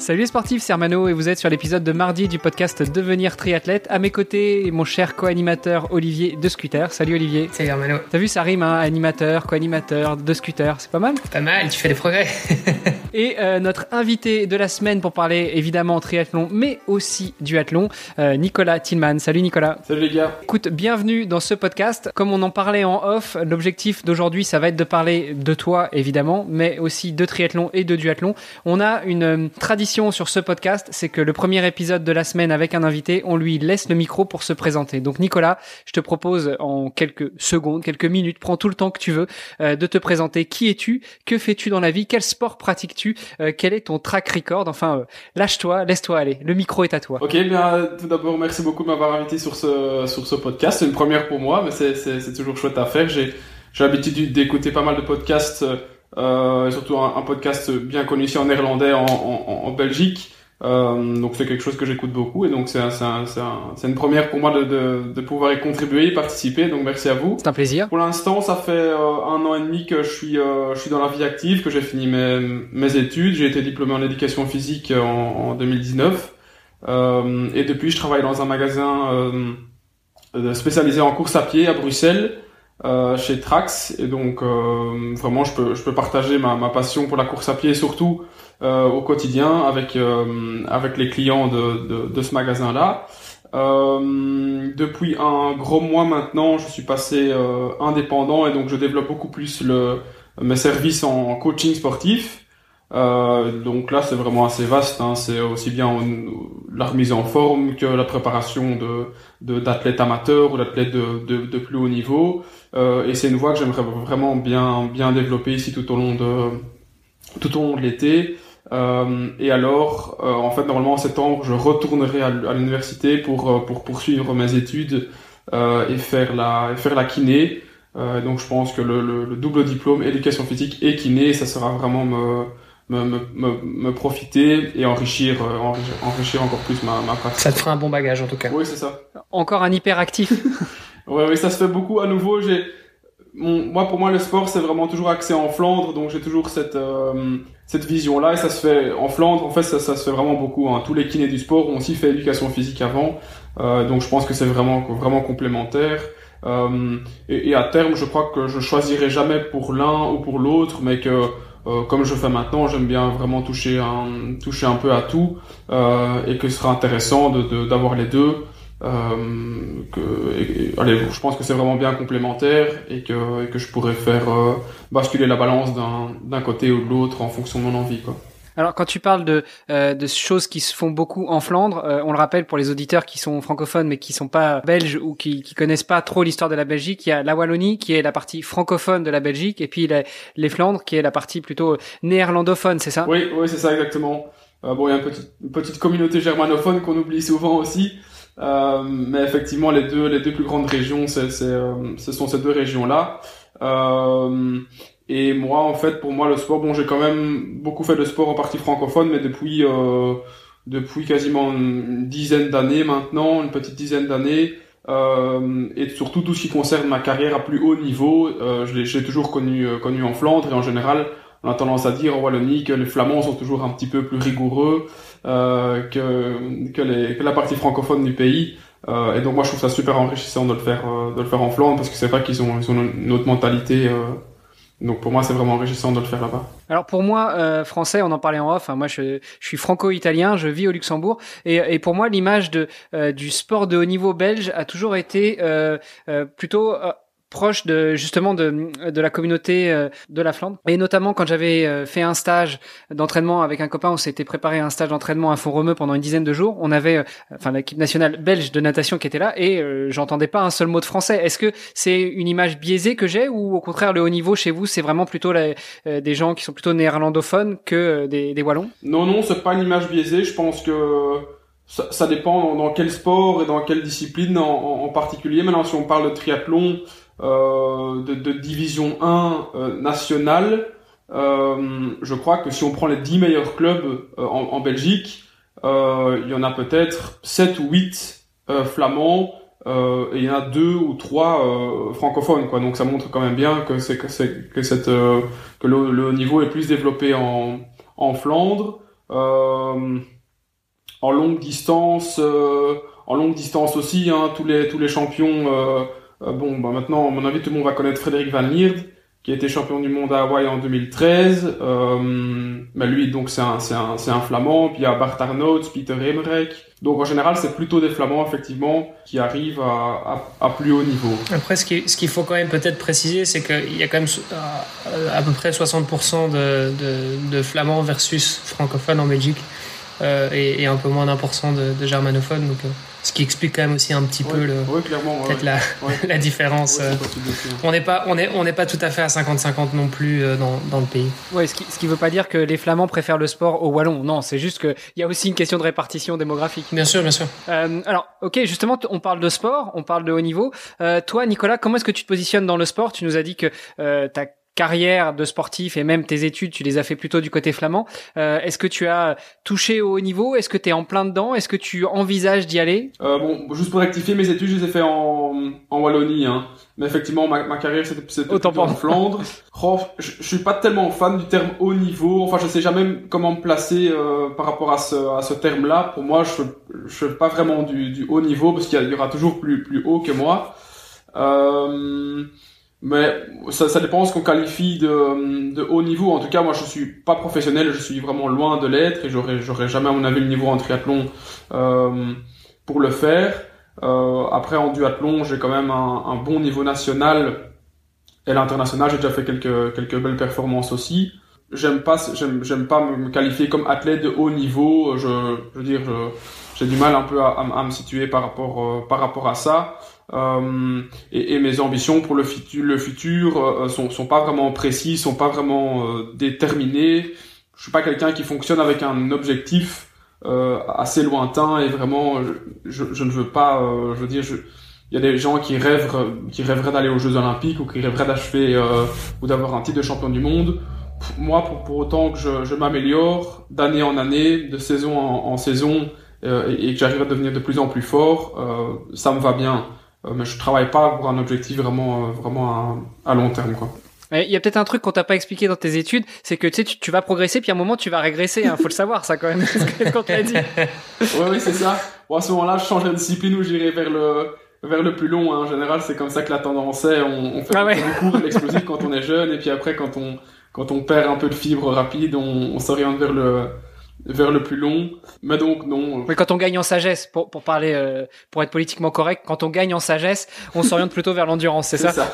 Salut les sportifs, c'est Armano et vous êtes sur l'épisode de mardi du podcast Devenir triathlète. À mes côtés, mon cher co-animateur Olivier de Scooter. Salut Olivier. Salut Armano. T'as vu, ça rime, hein, animateur, co-animateur, de Scooter, c'est pas mal Pas mal, tu fais des progrès. et euh, notre invité de la semaine pour parler évidemment triathlon, mais aussi duathlon, euh, Nicolas Tillman. Salut Nicolas. Salut les gars. Écoute, bienvenue dans ce podcast. Comme on en parlait en off, l'objectif d'aujourd'hui, ça va être de parler de toi évidemment, mais aussi de triathlon et de duathlon. On a une euh, tradition sur ce podcast, c'est que le premier épisode de la semaine avec un invité, on lui laisse le micro pour se présenter. Donc Nicolas, je te propose en quelques secondes, quelques minutes, prends tout le temps que tu veux, euh, de te présenter. Qui es-tu? Que fais-tu dans la vie? Quel sport pratiques-tu? Euh, Quel est ton track record? Enfin, euh, lâche-toi, laisse-toi aller. Le micro est à toi. Ok, bien tout d'abord, merci beaucoup de m'avoir invité sur ce, sur ce podcast. C'est une première pour moi, mais c'est toujours chouette à faire. J'ai l'habitude d'écouter pas mal de podcasts euh, surtout un, un, podcast bien connu ici en néerlandais en, en, en Belgique. Euh, donc c'est quelque chose que j'écoute beaucoup et donc c'est un, un, un, une première pour moi de, de, de, pouvoir y contribuer, y participer. Donc merci à vous. C'est un plaisir. Pour l'instant, ça fait euh, un an et demi que je suis euh, je suis dans la vie active, que j'ai fini mes, mes études. J'ai été diplômé en éducation physique en, en 2019 euh, et depuis je travaille dans un magasin spécialisé en course à pied à Bruxelles. Euh, chez Trax et donc euh, vraiment je peux je peux partager ma, ma passion pour la course à pied surtout euh, au quotidien avec euh, avec les clients de, de, de ce magasin là euh, depuis un gros mois maintenant je suis passé indépendant et donc je développe beaucoup plus le mes services en coaching sportif euh, donc là, c'est vraiment assez vaste. Hein. C'est aussi bien la remise en forme que la préparation de d'athlètes amateurs ou d'athlètes de, de, plus haut niveau. Euh, et c'est une voie que j'aimerais vraiment bien bien développer ici tout au long de tout au long de l'été. Euh, et alors, euh, en fait, normalement en septembre, je retournerai à, l'université pour euh, pour poursuivre mes études et faire la et faire la kiné. donc, je pense que le, le, le double diplôme éducation physique et kiné, ça sera vraiment me me, me, me, profiter et enrichir, enrichir, enrichir encore plus ma, ma pratique. Ça te fera un bon bagage en tout cas. Oui, c'est ça. Encore un hyperactif. ouais, oui, ça se fait beaucoup. À nouveau, j'ai, moi, pour moi, le sport, c'est vraiment toujours axé en Flandre, donc j'ai toujours cette euh, cette vision-là, et ça se fait en Flandre. En fait, ça, ça se fait vraiment beaucoup. Hein. Tous les kinés du sport ont aussi fait éducation physique avant, euh, donc je pense que c'est vraiment vraiment complémentaire. Euh, et, et, à terme, je crois que je choisirai jamais pour l'un ou pour l'autre, mais que euh, comme je fais maintenant, j'aime bien vraiment toucher un, toucher un peu à tout euh, et que ce sera intéressant de, d'avoir les deux. Euh, que, allez, je pense que c'est vraiment bien complémentaire et que, et que je pourrais faire euh, basculer la balance d'un, d'un côté ou de l'autre en fonction de mon envie. Quoi. Alors, quand tu parles de, euh, de choses qui se font beaucoup en Flandre, euh, on le rappelle pour les auditeurs qui sont francophones mais qui sont pas belges ou qui, qui connaissent pas trop l'histoire de la Belgique, il y a la Wallonie qui est la partie francophone de la Belgique et puis les, les Flandres qui est la partie plutôt néerlandophone, c'est ça? Oui, oui, c'est ça exactement. Euh, bon, il y a une petite, une petite communauté germanophone qu'on oublie souvent aussi, euh, mais effectivement, les deux, les deux plus grandes régions, c'est, euh, ce sont ces deux régions-là. Euh, et moi, en fait, pour moi, le sport, bon, j'ai quand même beaucoup fait de sport en partie francophone, mais depuis euh, depuis quasiment une dizaine d'années maintenant, une petite dizaine d'années, euh, et surtout tout ce qui concerne ma carrière à plus haut niveau, je l'ai toujours connu connu en Flandre et en général, on a tendance à dire en Wallonie que les Flamands sont toujours un petit peu plus rigoureux euh, que la partie francophone du pays. Euh, et donc moi je trouve ça super enrichissant de le faire de le faire en Flandre parce que c'est vrai qu'ils ont, ils ont une autre mentalité donc pour moi, c'est vraiment enrichissant de le faire là-bas. Alors pour moi, euh, français, on en parlait en off. Hein, moi, je, suis franco-italien, je vis au Luxembourg, et, et pour moi, l'image de euh, du sport de haut niveau belge a toujours été euh, euh plutôt euh, proche de justement de, de la communauté euh, de la Flandre. Et notamment quand j'avais euh, fait un stage d'entraînement avec un copain on s'était préparé un stage d'entraînement à Font-Romeu pendant une dizaine de jours. On avait euh, enfin l'équipe nationale belge de natation qui était là et j'entendais pas un seul mot de français. Est-ce que c'est une image biaisée que j'ai ou au contraire le haut niveau chez vous c'est vraiment plutôt des gens qui sont plutôt néerlandophones que des, des wallons? Non non c'est pas une image biaisée. Je pense que ça, dépend dans, quel sport et dans quelle discipline en, en, particulier. Maintenant, si on parle de triathlon euh, de, de, division 1 euh, nationale, euh, je crois que si on prend les 10 meilleurs clubs euh, en, en, Belgique, il y en a peut-être 7 ou 8 flamands et il y en a deux ou trois francophones quoi donc ça montre quand même bien que c'est que c'est que cette que le, le, niveau est plus développé en en Flandre euh, en longue distance, euh, en longue distance aussi, hein, tous les tous les champions. Euh, bon, bah maintenant, à mon avis, tout le monde va connaître Frédéric Van Lierde, qui a été champion du monde à Hawaï en 2013. Euh, mais lui, donc, c'est un, c'est un, c'est un flamand. Puis il y a Bart Arnouds, Peter Emmerich. Donc, en général, c'est plutôt des flamands, effectivement, qui arrivent à, à, à plus haut niveau. Après, ce, qui, ce qu'il faut quand même peut-être préciser, c'est qu'il y a quand même à, peu près 60% de, de, de flamands versus francophones en Belgique. Euh, et, et, un peu moins d'un pour cent de, de germanophones. Donc, euh, ce qui explique quand même aussi un petit peu le, peut-être la, la différence. Euh. on n'est pas, on est, on n'est pas tout à fait à 50-50 non plus dans, dans le pays. Ouais, ce qui, ce qui veut pas dire que les Flamands préfèrent le sport au wallon. Non, c'est juste qu'il y a aussi une question de répartition démographique. Bien sûr, bien sûr. Euh, alors, ok, justement, on parle de sport, on parle de haut niveau. Euh, toi, Nicolas, comment est-ce que tu te positionnes dans le sport? Tu nous as dit que euh, tu as carrière de sportif et même tes études, tu les as fait plutôt du côté flamand. Euh, Est-ce que tu as touché au haut niveau? Est-ce que tu es en plein dedans? Est-ce que tu envisages d'y aller? Euh, Bon, juste pour rectifier, mes études, je les ai fait en, en Wallonie. Hein. Mais effectivement, ma, ma carrière, c'était plutôt en Flandre. Oh, je, je, suis pas tellement fan du terme haut niveau. Enfin, je sais jamais comment me placer euh, par rapport à ce, à ce terme-là. Pour moi, je je fais pas vraiment du, du haut niveau parce qu'il y, y, aura toujours plus, plus haut que moi. Euh, mais ça, ça dépend ce qu'on qualifie de, de, haut niveau. En tout cas, moi, je suis pas professionnel, je suis vraiment loin de l'être et j'aurais, j'aurais jamais à mon avis le niveau en triathlon euh, pour le faire. Euh, après, en duathlon, j'ai quand même un, un, bon niveau national et l'international. J'ai déjà fait quelques quelques belles performances aussi. J'aime pas, j'aime, j'aime pas me qualifier comme athlète de haut niveau. Je, je veux dire, j'ai du mal un peu à, à, me situer par rapport euh, par rapport à ça. Euh, et, mes ambitions pour le futur, le futur euh, sont, sont pas vraiment précises, sont pas vraiment euh, déterminées. Je suis pas quelqu'un qui fonctionne avec un objectif euh, assez lointain et vraiment, je, ne veux pas, je veux dire, il y a des gens qui rêvent, qui rêveraient d'aller aux Jeux Olympiques ou qui rêveraient d'achever ou d'avoir un titre de champion du monde. Moi, pour, autant que je, je m'améliore d'année en année, de saison en, saison, et, et, que j'arrive à devenir de plus en plus fort, ça me va bien. Euh, mais je travaille pas pour un objectif vraiment, euh, vraiment à, à long terme, quoi. Il y a peut-être un truc qu'on t'a pas expliqué dans tes études, c'est que tu sais, tu, tu, vas progresser, puis à un moment tu vas régresser. Hein, faut le savoir, ça quand même. ce qu'on t'a dit. oui, oui, c'est ça. Bon, à ce moment-là, je changerai de discipline ou j'irai vers le vers le plus long. Hein. En général, c'est comme ça que la tendance est. On, on fait ah ouais. beaucoup l'explosif quand on est jeune, et puis après, quand on quand on perd un peu de fibre rapide, on, on s'oriente vers le vers le plus long. Mais donc non. Mais quand on gagne en sagesse, pour, pour parler, euh, pour être politiquement correct, quand on gagne en sagesse, on s'oriente plutôt vers l'endurance, c'est ça, ça.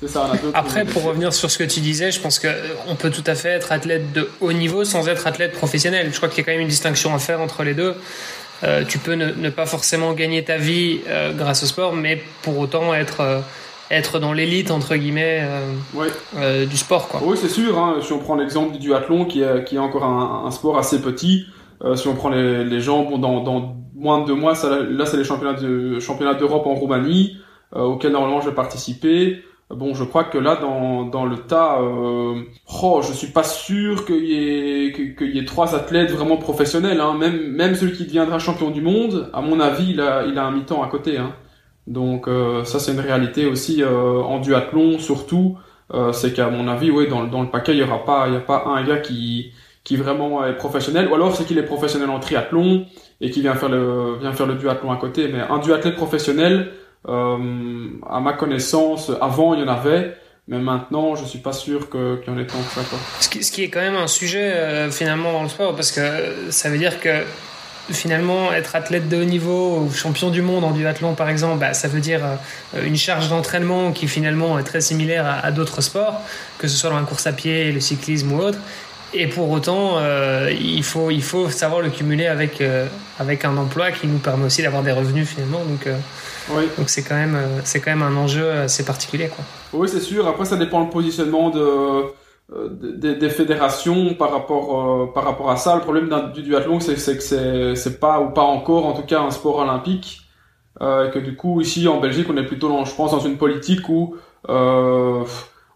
C'est ça. Après, pour revenir sur ce que tu disais, je pense que euh, on peut tout à fait être athlète de haut niveau sans être athlète professionnel. Je crois qu'il y a quand même une distinction à faire entre les deux. Euh, tu peux ne, ne, pas forcément gagner ta vie euh, grâce au sport, mais pour autant être euh, être dans l'élite entre guillemets euh, ouais. euh, du sport quoi. Oui c'est sûr. Hein, si on prend l'exemple du duathlon qui est, qui est encore un, un sport assez petit, euh, si on prend les, les gens bon, dans, dans moins de deux mois, ça, là c'est les championnats de championnats d'Europe en Roumanie euh, auxquels normalement je vais participer. Bon, je crois que là, dans, dans le tas, euh, oh, je suis pas sûr qu'il y ait qu'il y ait trois athlètes vraiment professionnels. Hein. Même même celui qui deviendra champion du monde, à mon avis, il a il a un mi-temps à côté. Hein. Donc euh, ça c'est une réalité aussi euh, en duathlon surtout, euh, c'est qu'à mon avis ouais dans, dans le paquet il y aura pas il y a pas un gars qui qui vraiment est professionnel. Ou alors c'est qu'il est professionnel en triathlon et qui vient faire le vient faire le duathlon à côté. Mais un duathlète professionnel à ma connaissance avant il y en avait. Mais maintenant, je suis pas sûr qu'il y en ait tant que ça. Ce, qui, est quand même un sujet finalement dans le sport, parce que ça veut dire que finalement être athlète de haut niveau ou champion du monde en duathlon par exemple, bah, ça veut dire euh, une charge d'entraînement qui finalement est très similaire à, à d'autres sports, que ce soit dans la course à pied, le cyclisme ou autre. Et pour autant, euh, il, faut, il faut savoir le cumuler avec, euh, avec un emploi qui nous permet aussi d'avoir des revenus finalement. Donc, euh, oui. donc c'est quand, même, c'est quand même un enjeu assez particulier. Quoi. Oui, c'est sûr. Après, ça dépend le positionnement de des, des, fédérations par rapport par rapport à ça. Le problème du duathlon, c'est que c'est c'est pas ou pas encore, en tout cas, un sport olympique. et que du coup, ici en Belgique, on est plutôt, dans, je pense, dans une politique où on,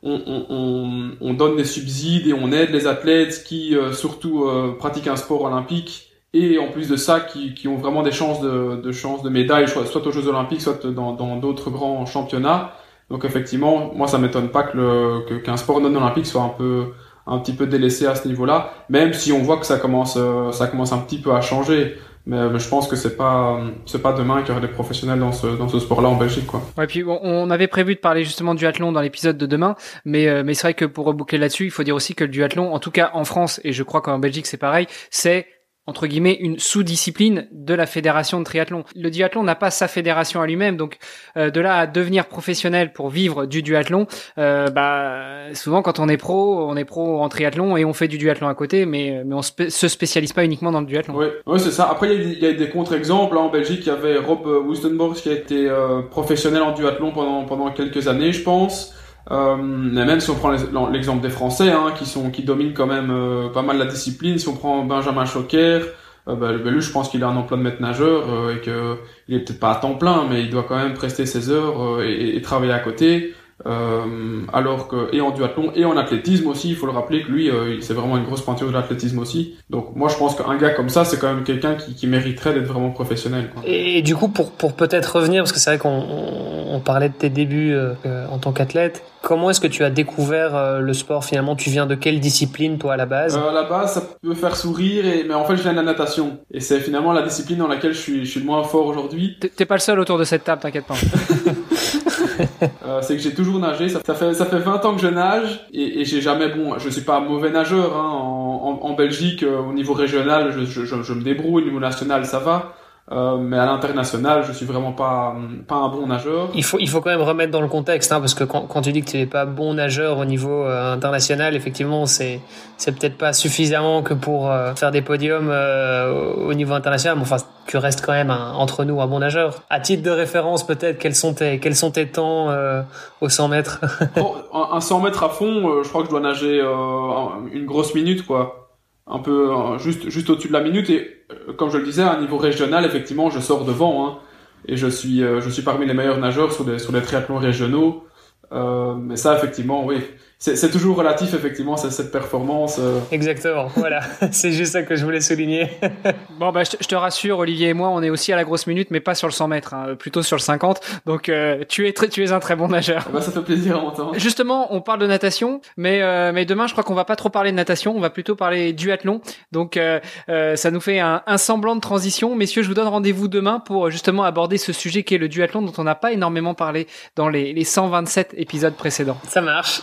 on, on, donne des subsides et on aide les athlètes qui surtout pratiquent un sport olympique et en plus de ça qui, qui ont vraiment des chances de, de chances de médailles soit aux Jeux Olympiques soit dans dans d'autres grands championnats donc effectivement moi ça m'étonne pas que le qu'un sport non olympique soit un peu un petit peu délaissé à ce niveau-là même si on voit que ça commence euh, ça commence un petit peu à changer mais, je pense que c'est pas c'est pas demain qu'il y aura des professionnels dans ce dans ce sport-là en Belgique quoi. Ouais puis on avait prévu de parler justement du duathlon dans l'épisode de demain mais euh, mais c'est vrai que pour reboucler là-dessus il faut dire aussi que le duathlon en tout cas en France et je crois qu'en Belgique c'est pareil c'est entre guillemets une sous-discipline de la fédération de triathlon. Le duathlon n'a pas sa fédération à lui-même, donc euh, de là à devenir professionnel pour vivre du duathlon, euh, bah souvent quand on est pro, on est pro en triathlon et on fait du duathlon à côté, mais mais on se spécialise pas uniquement dans le duathlon. Oui, ouais, c'est ça. Après il y, a, des contre-exemples. Hein. En Belgique, il y avait Rob Wustenborg qui a été euh, professionnel en duathlon pendant pendant quelques années, je pense. Euh, mais même si on prend l'exemple des Français, hein, qui sont qui dominent quand même euh, pas mal la discipline, si on prend Benjamin Choquer, euh, bah, je pense qu'il a un emploi de maître nageur euh, et que il est peut-être pas à temps plein, mais il doit quand même prester ses heures et, et, travailler à côté. Euh, alors que et en duathlon et en athlétisme aussi, il faut le rappeler que lui, euh, c'est vraiment une grosse pointure de l'athlétisme aussi. Donc moi, je pense qu'un gars comme ça, c'est quand même quelqu'un qui, qui, mériterait d'être vraiment professionnel. Quoi. Et, du coup, pour pour peut-être revenir, parce que c'est vrai qu'on on, parlait de tes débuts euh, en tant qu'athlète. Comment est-ce que tu as découvert euh, le sport finalement? Tu viens de quelle discipline toi à la base? À la base, ça peut faire sourire, et... mais en fait, je viens de la natation. Et c'est finalement la discipline dans laquelle je suis, je suis le moins fort aujourd'hui. T'es pas le seul autour de cette table, t'inquiète pas. Euh, c'est que j'ai toujours nagé. Ça, fait ça fait 20 ans que je nage et, et j'ai jamais bon. Je suis pas un mauvais nageur. Hein. En, en, Belgique, euh, au niveau régional, je, je, me débrouille. Au niveau national, ça va. Euh, mais à l'international, je suis vraiment pas pas un bon nageur. Il faut il faut quand même remettre dans le contexte, hein, parce que quand, tu dis que tu n'es pas bon nageur au niveau international, effectivement, c'est c'est peut-être pas suffisamment que pour faire des podiums au niveau international. Mais enfin, tu restes quand même entre nous un bon nageur. À titre de référence, peut-être quels sont tes quels sont tes temps au 100 mètres? Un, un, 100 mètres à fond, je crois que je dois nager une grosse minute, quoi. Un peu juste juste au-dessus de la minute et euh, comme je le disais à un niveau régional effectivement je sors devant hein, et je suis euh, je suis parmi les meilleurs nageurs sur des sur les triathlons régionaux. Euh, mais ça effectivement oui c'est toujours relatif effectivement cette performance. Euh. Exactement, voilà, c'est juste ça que je voulais souligner. bon bah je te, rassure, Olivier et moi, on est aussi à la grosse minute, mais pas sur le 100 mètres, hein, plutôt sur le 50. Donc euh, tu es très, tu es un très bon nageur. Bah ça fait plaisir à entendre. Justement, on parle de natation, mais euh, mais demain je crois qu'on va pas trop parler de natation, on va plutôt parler duathlon. Donc ça nous fait un, un, semblant de transition, messieurs. Je vous donne rendez-vous demain pour justement aborder ce sujet qui est le duathlon dont on n'a pas énormément parlé dans les, les 127 épisodes précédents. Ça marche.